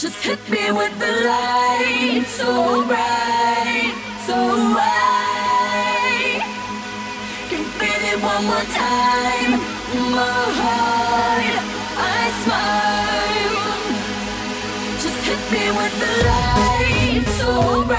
Just hit me with the light, so bright, so bright. Can feel it one more time, my heart, I smile. Just hit me with the light, so bright.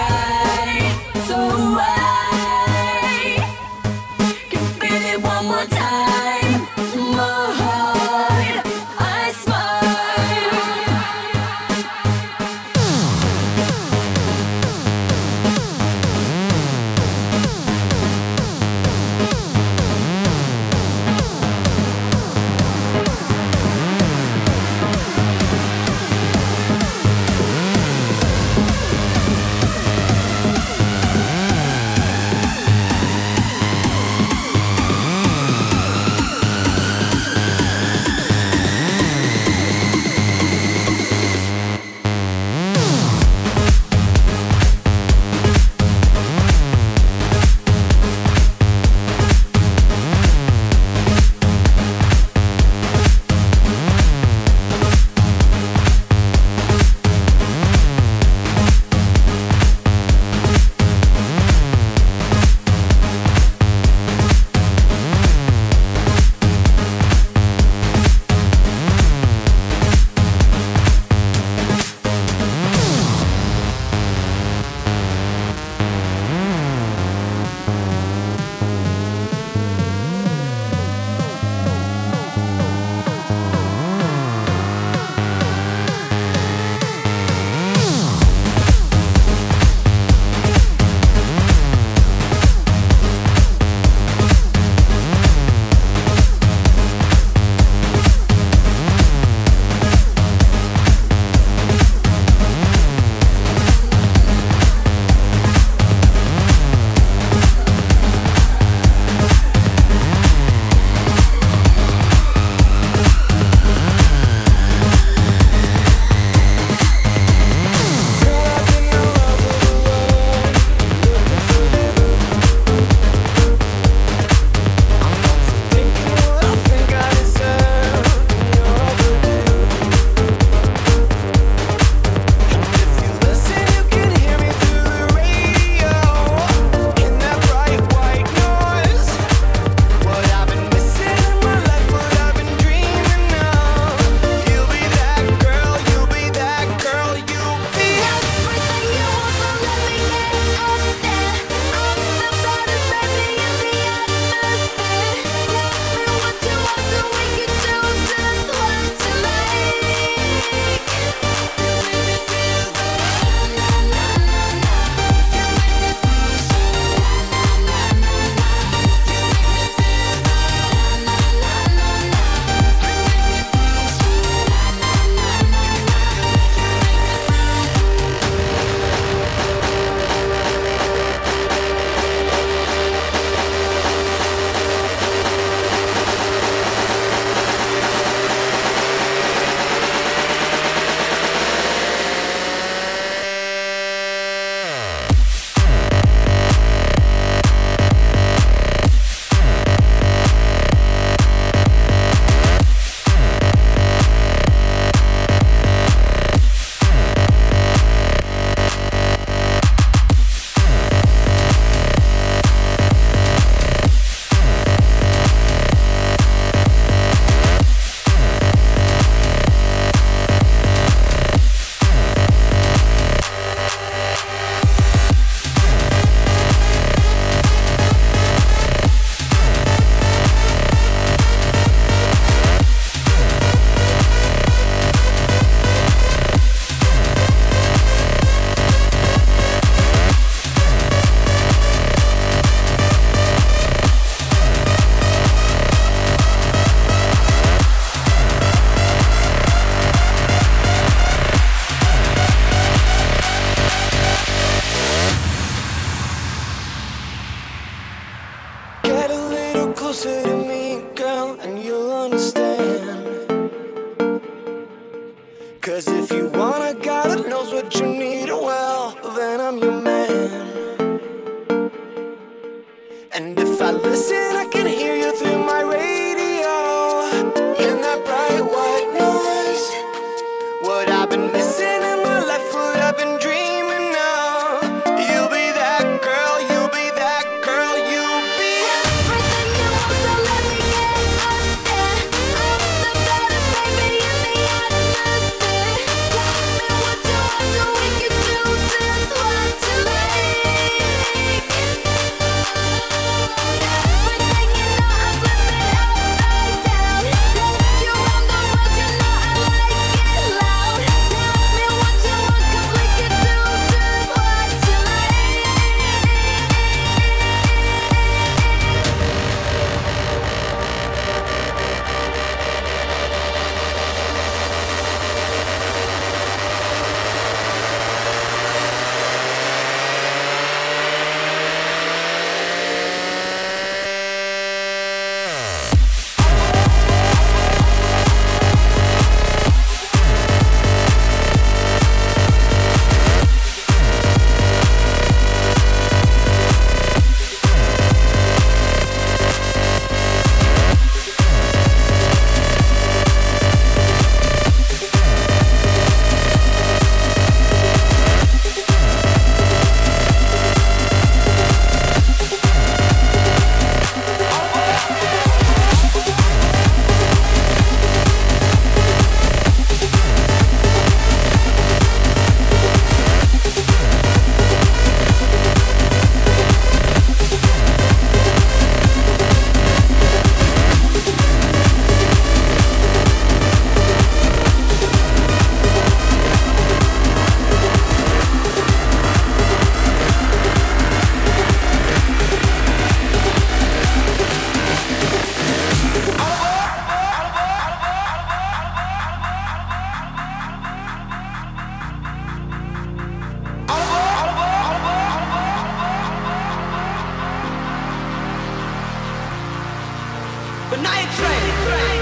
The night train.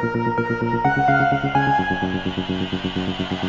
ありがとうございました。